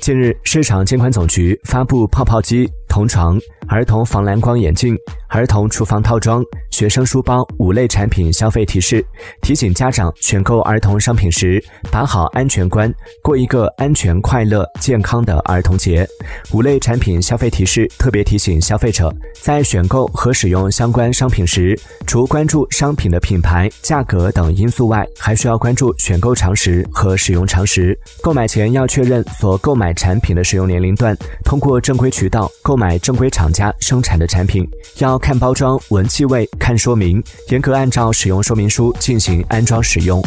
近日，市场监管总局发布泡泡机、同床、儿童防蓝光眼镜、儿童厨房套装、学生书包五类产品消费提示，提醒家长选购儿童商品时把好安全关，过一个安全、快乐、健康的儿童节。五类产品消费提示特别提醒消费者，在选购和使用相关商品时，除关注商品的品牌、价格等因素外，还需要关注选购常识和使用常识。购买前要确认所购买。产品的使用年龄段，通过正规渠道购买正规厂家生产的产品，要看包装、闻气味、看说明，严格按照使用说明书进行安装使用。